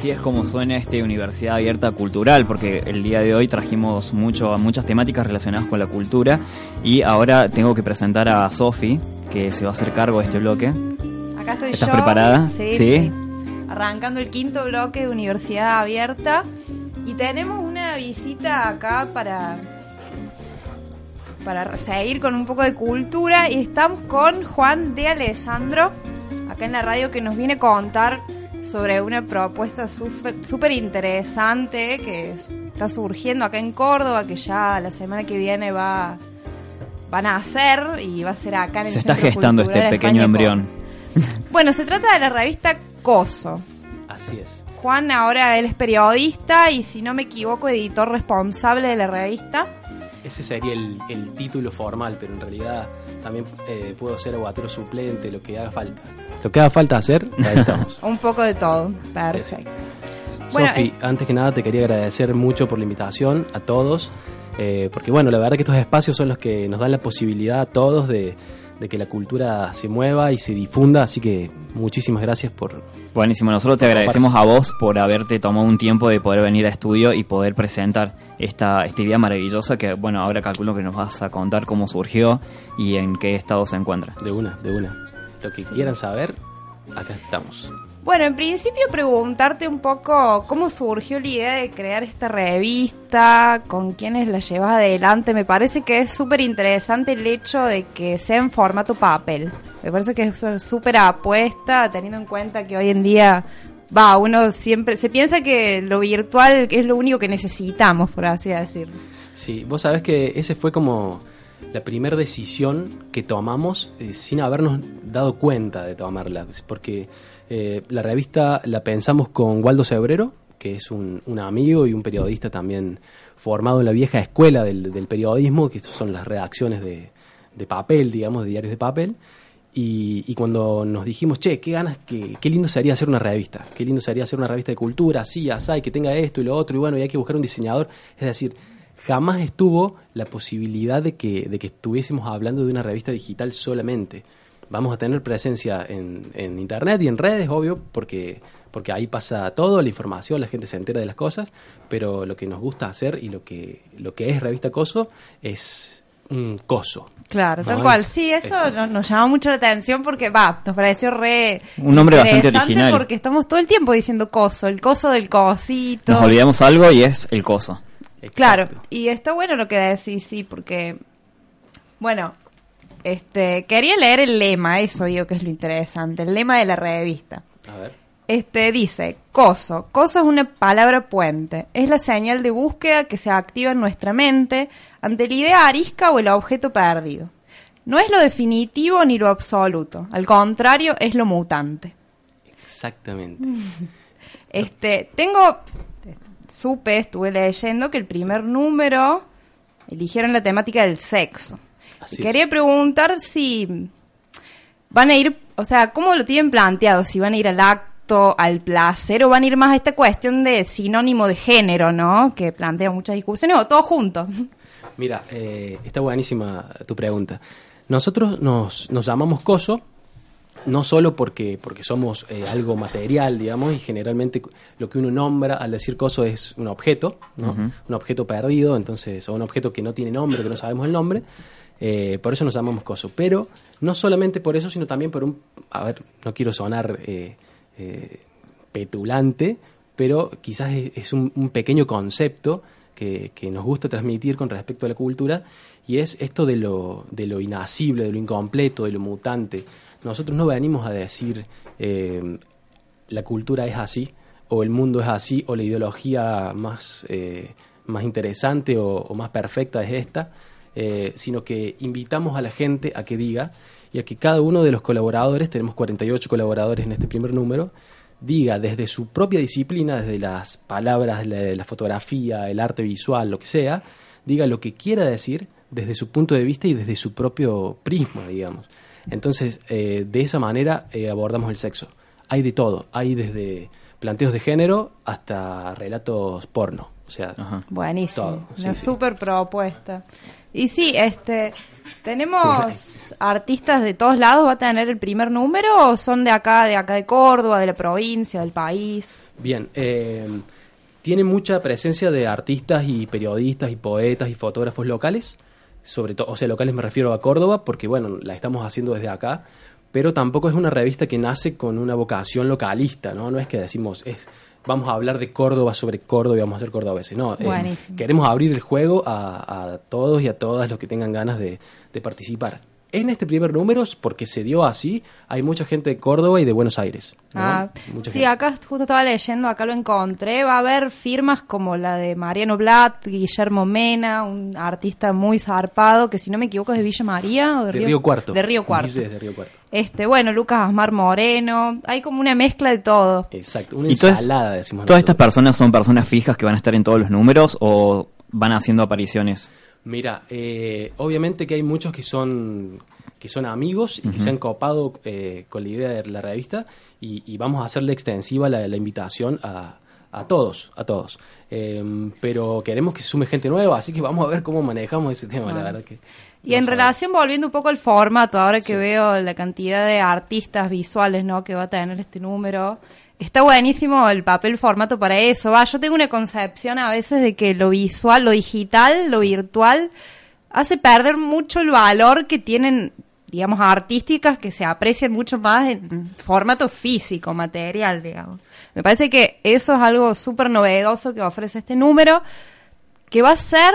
Así es como suena este Universidad Abierta Cultural, porque el día de hoy trajimos mucho, muchas temáticas relacionadas con la cultura y ahora tengo que presentar a Sofi, que se va a hacer cargo de este bloque. Acá estoy ¿Estás yo. preparada? Sí, Sí. sí. Arrancando el quinto bloque de Universidad Abierta. Y tenemos una visita acá para, para seguir con un poco de cultura. Y estamos con Juan de Alessandro, acá en la radio, que nos viene a contar sobre una propuesta súper interesante que es- está surgiendo acá en Córdoba, que ya la semana que viene va, van a hacer y va a ser acá en el Se está Centro gestando este pequeño España embrión. bueno, se trata de la revista Coso. Así es. Juan ahora él es periodista y si no me equivoco editor responsable de la revista. Ese sería el, el título formal, pero en realidad también eh, puedo ser aguatero suplente, lo que haga falta. Lo que haga falta hacer, ahí estamos. Un poco de todo. Perfecto. Bueno, Sofi, eh, antes que nada te quería agradecer mucho por la invitación a todos, eh, porque bueno, la verdad que estos espacios son los que nos dan la posibilidad a todos de, de que la cultura se mueva y se difunda, así que muchísimas gracias por... Buenísimo, nosotros te agradecemos a vos por haberte tomado un tiempo de poder venir a estudio y poder presentar esta, esta idea maravillosa que, bueno, ahora calculo que nos vas a contar cómo surgió y en qué estado se encuentra. De una, de una. Lo que quieran saber, acá estamos. Bueno, en principio preguntarte un poco cómo surgió la idea de crear esta revista, con quiénes la llevas adelante. Me parece que es súper interesante el hecho de que sea en formato papel. Me parece que es una súper apuesta, teniendo en cuenta que hoy en día, va, uno siempre se piensa que lo virtual es lo único que necesitamos, por así decirlo. Sí, vos sabés que ese fue como la primera decisión que tomamos eh, sin habernos dado cuenta de tomarla, porque eh, la revista la pensamos con Waldo Cebrero, que es un, amigo y un periodista también formado en la vieja escuela del, periodismo, que son las redacciones de, de papel, digamos, de diarios de papel. Y, y cuando nos dijimos, che, qué ganas, que, qué lindo sería hacer una revista, qué lindo sería hacer una revista de cultura, así, así, que tenga esto y lo otro, y bueno, y hay que buscar un diseñador. Es decir, jamás estuvo la posibilidad de que, de que estuviésemos hablando de una revista digital solamente. Vamos a tener presencia en, en internet y en redes, obvio, porque, porque ahí pasa todo, la información, la gente se entera de las cosas, pero lo que nos gusta hacer y lo que, lo que es Revista Coso es un coso. Claro, tal No, cual. es- Sí, eso, eso. no- nos llamó mucho la atención porque, va, nos pareció re. Un nombre bastante original. Porque estamos todo el tiempo diciendo coso, el coso del cosito. Nos olvidamos algo y es el coso. Claro, y está bueno lo que decís, sí, porque, bueno, este, quería leer el lema, eso digo que es lo interesante, el lema de la revista. A ver. Este dice, coso. Coso es una palabra puente. Es la señal de búsqueda que se activa en nuestra mente ante la idea arisca o el objeto perdido. No es lo definitivo ni lo absoluto. Al contrario, es lo mutante. Exactamente. Este, tengo, supe, estuve leyendo que el primer número eligieron la temática del sexo. Así y es. quería preguntar si van a ir, o sea, ¿cómo lo tienen planteado? Si van a ir al acto, al placer, o van a ir más a esta cuestión de sinónimo de género, ¿no? Que plantea muchas discusiones, o todos juntos. Mira, eh, está buenísima tu pregunta. Nosotros nos, nos llamamos coso no solo porque, porque somos eh, algo material, digamos, y generalmente lo que uno nombra al decir coso es un objeto, ¿no? Un objeto perdido, entonces, o un objeto que no tiene nombre, que no sabemos el nombre. Eh, por eso nos llamamos coso. Pero no solamente por eso, sino también por un. A ver, no quiero sonar eh, eh, petulante, pero quizás es, un, pequeño concepto que, nos gusta transmitir con respecto a la cultura, y es esto de lo, de lo inasible, de lo incompleto, de lo mutante. Nosotros no venimos a decir la cultura es así, o el mundo es así, o la ideología más, más interesante o, o más perfecta es esta, eh, sino que invitamos a la gente a que diga y a que cada uno de los colaboradores, tenemos 48 colaboradores en este primer número, diga desde su propia disciplina, desde las palabras, la, la fotografía, el arte visual, lo que sea, diga lo que quiera decir desde su punto de vista y desde su propio prisma, digamos. Entonces, eh, de esa manera eh, abordamos el sexo. Hay de todo, hay desde planteos de género hasta relatos porno. O sea, Ajá. Buenísimo, Todo, sí, una sí. super propuesta. Y sí, este, tenemos artistas de todos lados, ¿va a tener el primer número o son de acá, de acá de Córdoba, de la provincia, del país? Bien, eh, tiene mucha presencia de artistas y periodistas y poetas y fotógrafos locales, sobre todo, o sea, locales me refiero a Córdoba, porque bueno, la estamos haciendo desde acá, pero tampoco es una revista que nace con una vocación localista, ¿no? No es que decimos, es, vamos a hablar de Córdoba sobre Córdoba y vamos a ser cordobeses, no. eh, queremos abrir el juego a, a todos y a todas los que tengan ganas de, de participar. En este primer número, porque se dio así, hay mucha gente de Córdoba y de Buenos Aires. ¿no? Ah, Mucha sí, gente. acá justo estaba leyendo, acá lo encontré. Va a haber firmas como la de Mariano Blatt, Guillermo Mena, un artista muy zarpado, que si no me equivoco es de Villa María o de, de Río Cuarto. De Río Cuarto. Dice desde Río Cuarto. Este, bueno, Lucas Asmar Moreno, hay como una mezcla de todo. Exacto, una ¿Y todas, ensalada, decimos todas estas personas son personas fijas que van a estar en todos los números o van haciendo apariciones? Mira, eh, obviamente que hay muchos que son que son amigos y que se han copado eh, con la idea de la revista y, y vamos a hacerle extensiva la, la invitación a, a todos, a todos. Eh, pero queremos que se sume gente nueva, así que vamos a ver cómo manejamos ese tema, la Ah. verdad que... Y en relación, volviendo un poco al formato, ahora que veo la cantidad de artistas visuales ¿no? que va a tener este número, está buenísimo el papel formato para eso. Va, yo tengo una concepción a veces de que lo visual, lo digital, lo virtual, hace perder mucho el valor que tienen, digamos, artísticas que se aprecian mucho más en formato físico, material, digamos. Me parece que eso es algo súper novedoso que ofrece este número, que va a ser...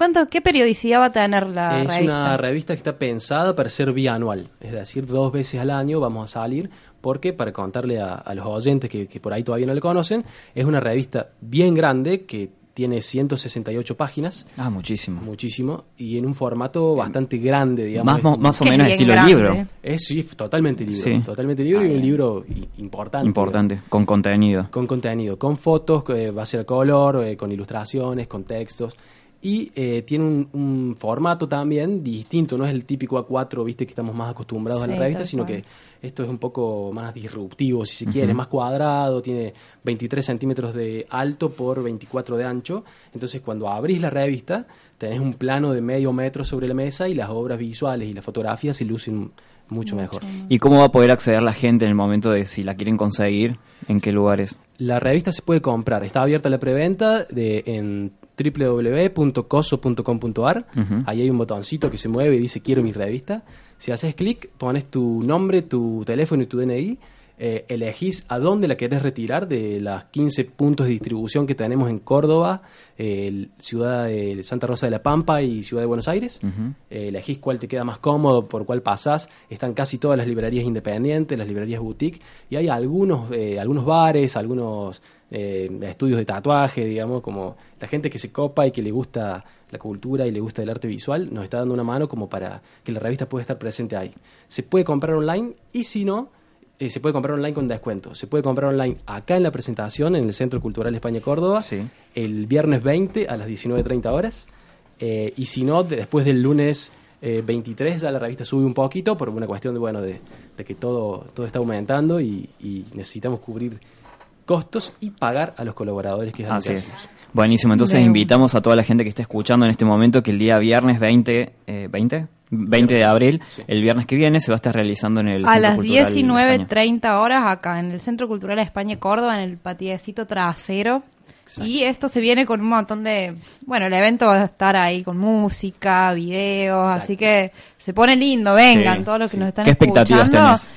¿Cuánto, ¿Qué periodicidad va a tener la es revista? una revista que está pensada para ser bianual, es decir, dos veces al año vamos a salir, porque para contarle a, a los oyentes que, que por ahí todavía no le conocen, es una revista bien grande que tiene 168 páginas, Ah, muchísimo. muchísimo, y en un formato bastante grande, digamos. Más, o es menos estilo grande. libro. Es sí, totalmente libre, Sí. totalmente libre Ah, y un libro i- importante. Importante, con contenido. Con contenido, con fotos, que va a ser color, eh, con ilustraciones, con textos. Y eh, tiene un, un formato también distinto, no es el típico A4, viste, que estamos más acostumbrados a la revista, sino cual. que esto es un poco más disruptivo, si se quiere, más cuadrado, tiene 23 centímetros de alto por 24 de ancho. Entonces, cuando abrís la revista, tenés un plano de medio metro sobre la mesa y las obras visuales y las fotografías se lucen mucho mejor. ¿Y cómo va a poder acceder la gente en el momento de si la quieren conseguir? ¿En qué lugares? La revista se puede comprar, está abierta la preventa de, en www.coso.com.ar. Ahí hay un botoncito que se mueve y dice quiero mi revista. Si haces clic, pones tu nombre, tu teléfono y tu DNI. eh, elegís a dónde la querés retirar de las 15 puntos de distribución que tenemos en Córdoba, eh, ciudad de Santa Rosa de la Pampa y ciudad de Buenos Aires. Eh, elegís cuál te queda más cómodo, por cuál pasás. Están casi todas las librerías independientes, las librerías boutique, y hay algunos, eh, algunos bares, algunos eh, estudios de tatuaje, digamos, como la gente que se copa y que le gusta la cultura y le gusta el arte visual, nos está dando una mano como para que la revista pueda estar presente ahí. Se puede comprar online y si no, eh, se puede comprar online con descuento. Se puede comprar online acá en la presentación, en el Centro Cultural España Córdoba, Sí. el viernes 20 a las 19.30 horas. Eh, y si no, de- después del lunes eh, 23 ya la revista sube un poquito por una cuestión de, bueno, de, de que todo, todo está aumentando y, y necesitamos cubrir costos y pagar a los colaboradores que Así es. Buenísimo, entonces Bien. invitamos a toda la gente que está escuchando en este momento que el día viernes 20, eh, 20, 20 de abril, Sí. el viernes que viene, se va a estar realizando en el a Centro las Cultural España. 19.30 horas acá en el Centro Cultural España Córdoba, en el patiecito trasero. Y esto se viene con un montón de... Bueno, el evento va a estar ahí con música, videos, Exacto. así que se pone lindo, vengan, Sí, todos los que sí. nos están ¿Qué expectativas escuchando. tenés?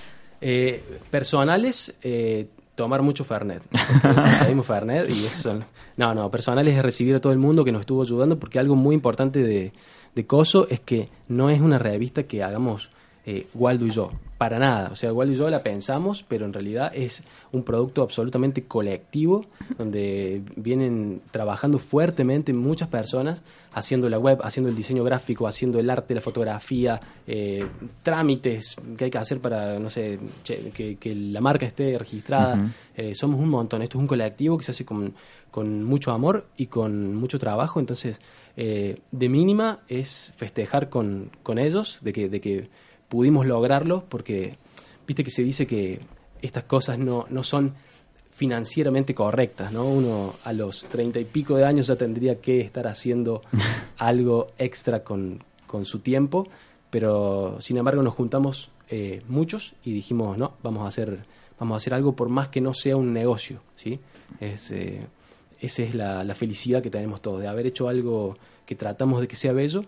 Eh, personales, eh, tomar mucho Fernet. Conseguimos Fernet y eso son... No, no, personales es recibir a todo el mundo que nos estuvo ayudando porque algo muy importante de, de Coso es que no es una revista que hagamos eh, Waldo y yo. Para nada. O sea, Waldo y yo la pensamos, pero en realidad es un producto absolutamente colectivo donde vienen trabajando fuertemente muchas personas haciendo la web, haciendo el diseño gráfico, haciendo el arte, la fotografía, eh, trámites que hay que hacer para, no sé, che, que, que la marca esté registrada. Eh, somos un montón. Esto es un colectivo que se hace con, con mucho amor y con mucho trabajo. Entonces, eh, de mínima es festejar con, con ellos, de que, de que pudimos lograrlo, porque viste que se dice que estas cosas no, no son financieramente correctas, ¿no? Uno a los treinta y pico de años ya tendría que estar haciendo algo extra con, con su tiempo, pero sin embargo nos juntamos eh, muchos y dijimos, no, vamos a hacer, vamos a hacer algo por más que no sea un negocio, ¿sí? Es, eh, esa es la, la felicidad que tenemos todos, de haber hecho algo que tratamos de que sea bello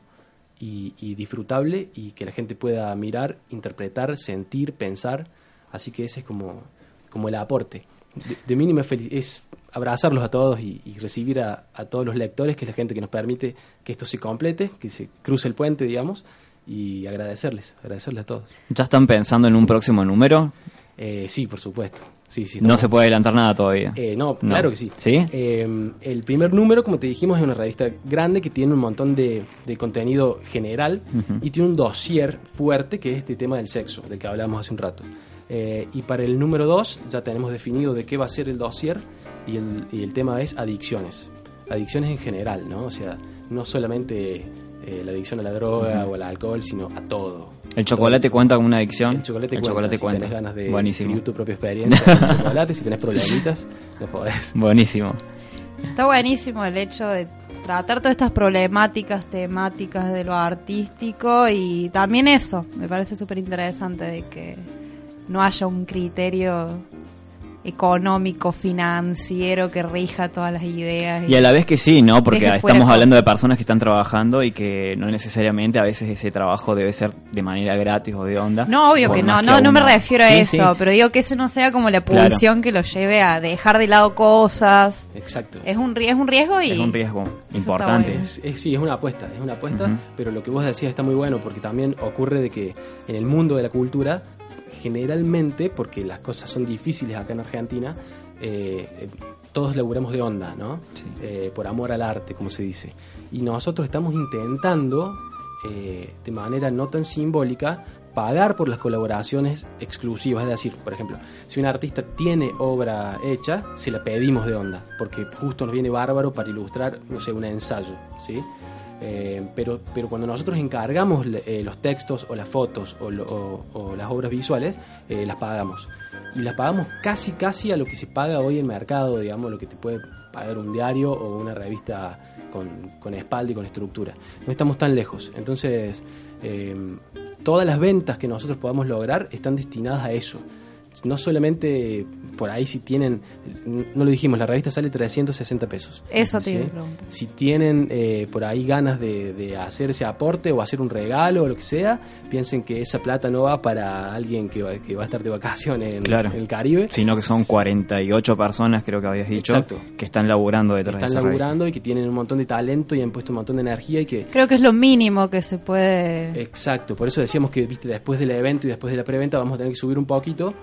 y, y disfrutable y que la gente pueda mirar, interpretar, sentir, pensar. Así que ese es como, como el aporte. De, de mínima es abrazarlos a todos y, y recibir a, a todos los lectores, que es la gente que nos permite que esto se complete, que se cruce el puente, digamos, y agradecerles, agradecerles a todos. ¿Ya están pensando en un próximo número? Eh, sí, por supuesto. Sí, sí, No se puede adelantar nada todavía. Eh, no, No. claro que sí. ¿Sí? Eh, el primer número, como te dijimos, es una revista grande que tiene un montón de, de contenido general y tiene un dossier fuerte que es este tema del sexo, del que hablamos hace un rato. Eh, y para el número 2 ya tenemos definido de qué va a ser el dossier y el, y el tema es adicciones. Adicciones en general, ¿no? O sea, no solamente eh, la adicción a la droga o al alcohol, sino a todo. ¿El chocolate Todo. cuenta con una adicción? El chocolate El cuenta. chocolate si cuenta. tenés ganas de Buenísimo. escribir tu propia experiencia con el chocolate, si tenés problemitas, no podés. Buenísimo. Está buenísimo el hecho de tratar todas estas problemáticas temáticas de lo artístico y también eso, me parece súper interesante de que no haya un criterio económico, financiero que rija todas las ideas. Y a la vez que sí, ¿no? Porque estamos hablando de personas que están trabajando y que no necesariamente a veces ese trabajo debe ser de manera gratis o de onda. No, obvio que no, no, no me refiero a Sí, eso, sí. pero digo que ese no sea como la Claro. pulsión que lo lleve a dejar de lado cosas. Exacto. Es un, rie- es un riesgo y... Es un riesgo importante. bueno. Es- es- sí, es una apuesta, es una apuesta, pero lo que vos decías está muy bueno porque también ocurre de que en el mundo de la cultura, generalmente, porque las cosas son difíciles acá en Argentina, eh, eh, todos laburamos de onda, ¿no? Sí. Eh, por amor al arte, como se dice. Y nosotros estamos intentando, de manera no tan simbólica, pagar por las colaboraciones exclusivas. Es decir, por ejemplo, si un artista tiene obra hecha, se la pedimos de onda, porque justo nos viene bárbaro para ilustrar, no sé, un ensayo, ¿sí? Eh, pero, pero cuando nosotros encargamos eh, los textos o las fotos o, las obras visuales, eh, las pagamos. Y las pagamos casi, casi a lo que se paga hoy en mercado, digamos, lo que te puede pagar un diario o una revista con, con espalda y con estructura. No estamos tan lejos. Entonces, todas las ventas que nosotros podamos lograr están destinadas a eso. No solamente por ahí si tienen, no lo dijimos, la revista sale 360 pesos. Eso te ¿sí? iba a preguntar. Si tienen eh, por ahí ganas de, de hacer ese aporte o hacer un regalo o lo que sea, piensen que esa plata no va para alguien que va, que va a estar de vacaciones en, Claro. en el Caribe. Sino que son 48 personas, creo que habías dicho, Exacto. que están laburando que detrás de están esa revista. laburando y que tienen un montón de talento y han puesto un montón de energía y que Creo que es lo mínimo que se puede... Exacto, por eso decíamos que viste después del evento y después de la preventa vamos a tener que subir un poquito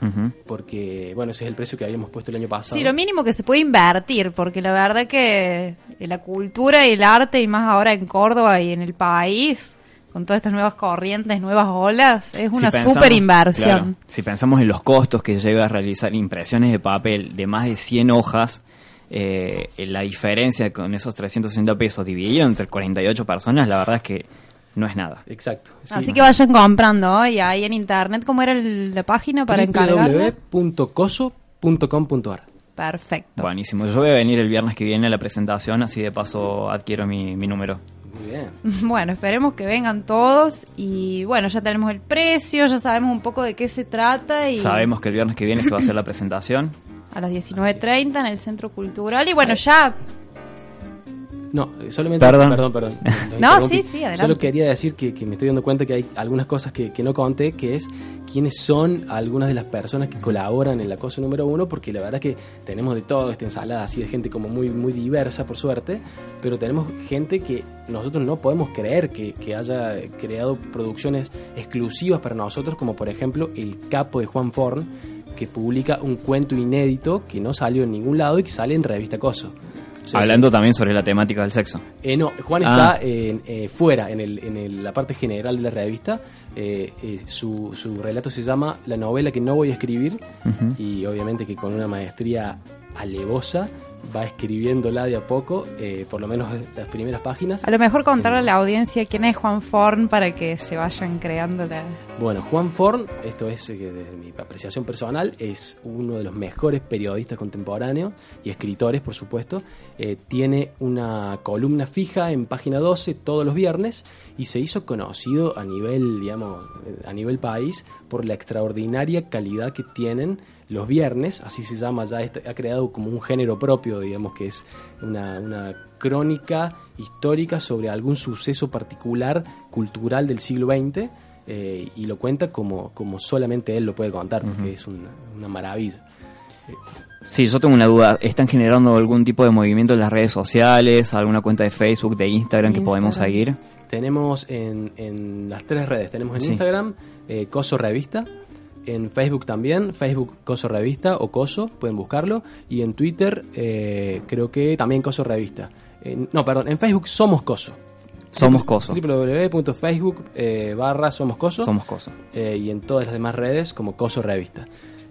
Porque bueno, ese es el precio que habíamos puesto el año pasado. Sí, lo mínimo que se puede invertir, porque la verdad que la cultura y el arte, y más ahora en Córdoba y en el país, con todas estas nuevas corrientes, nuevas olas, es una Si pensamos- super inversión. claro, si pensamos en los costos que llega a realizar impresiones de papel de más de 100 hojas, eh, la diferencia con esos 360 pesos dividido entre 48 personas, la verdad es que no es nada. Exacto. sí. Así que vayan comprando hoy ahí en internet, ¿cómo era el- la página para encargarla? www.coso.com.ar Perfecto. Buenísimo. Yo voy a venir el viernes que viene a la presentación, así de paso adquiero mi, mi número. Muy bien. Bueno, esperemos que vengan todos y bueno, ya tenemos el precio, ya sabemos un poco de qué se trata y Sabemos que el viernes que viene se va a hacer la presentación. a las 19.30 en el Centro Cultural y bueno, ya No, solamente. Perdón. Perdón, perdón. No, sí, sí, adelante. Solo quería decir que, que me estoy dando cuenta que hay algunas cosas que, que no conté, que es quiénes son algunas de las personas que colaboran en la cosa número uno, porque la verdad que tenemos de todo, esta ensalada así de gente como muy, muy diversa, por suerte, pero tenemos gente que nosotros no podemos creer que, que haya creado producciones exclusivas para nosotros, como por ejemplo El Capo de Juan Forn, que publica un cuento inédito que no salió en ningún lado y que sale en Revista Coso. Hablando también sobre la temática del sexo. eh, no, Juan Ah. está en, eh, fuera, en, el, en el- la parte general de la revista. Eh, eh, su, su relato se llama La novela que no voy a escribir y obviamente que con una maestría alevosa va escribiéndola de a poco, eh, por lo menos las primeras páginas. A lo mejor contarle a la audiencia quién es Juan Forn para que se vayan creando la... Bueno, Juan Forn, esto es eh, desde mi apreciación personal, es uno de los mejores periodistas contemporáneos y escritores, por supuesto. Eh, tiene una columna fija en página 12 todos los viernes y se hizo conocido a nivel, digamos, a nivel país por la extraordinaria calidad que tienen los viernes, así se llama, ya ha creado como un género propio, digamos que es una, crónica histórica sobre algún suceso particular cultural del siglo XX eh, y lo cuenta como, como solamente él lo puede contar, porque es una, maravilla. Sí, yo tengo una duda. ¿Están generando algún tipo de movimiento en las redes sociales? ¿Alguna cuenta de Facebook, de Instagram, que podemos seguir? Tenemos en, en, las tres redes. Tenemos en Instagram eh, Coso Revista, en Facebook también, Facebook Coso Revista o Coso, pueden buscarlo. Y en Twitter eh, creo que también Coso Revista. no, perdón, en Facebook Somos Coso. Somos Coso. www.facebook eh, barra Somos Coso. Somos Coso. Eh, y en todas las demás redes como Coso Revista.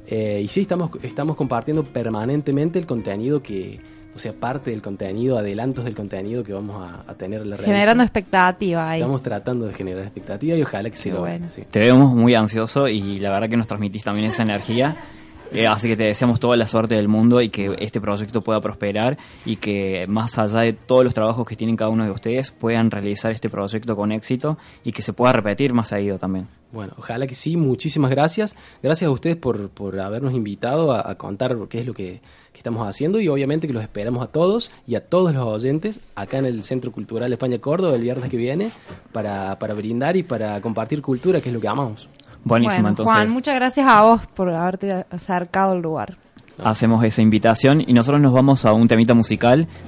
y sí, estamos, estamos compartiendo permanentemente el contenido que, o sea, parte del contenido, adelantos del contenido que vamos a, tener en la Generando expectativa ahí. Estamos tratando de generar expectativa y ojalá que se lo bueno. Te vemos muy ansioso y la verdad que nos transmitís también esa energía. Eh, así que te deseamos toda la suerte del mundo y que este proyecto pueda prosperar y que más allá de todos los trabajos que tienen cada uno de ustedes puedan realizar este proyecto con éxito y que se pueda repetir más seguido también. Bueno, ojalá que sí, muchísimas gracias. Gracias a ustedes por, por habernos invitado a, contar qué es lo que, estamos haciendo y obviamente que los esperamos a todos y a todos los oyentes acá en el Centro Cultural España Córdoba el viernes que viene para, para brindar y para compartir cultura, que es lo que amamos. Buenísimo, entonces. Juan, muchas gracias a vos por haberte acercado al lugar. Hacemos esa invitación y nosotros nos vamos a un temita musical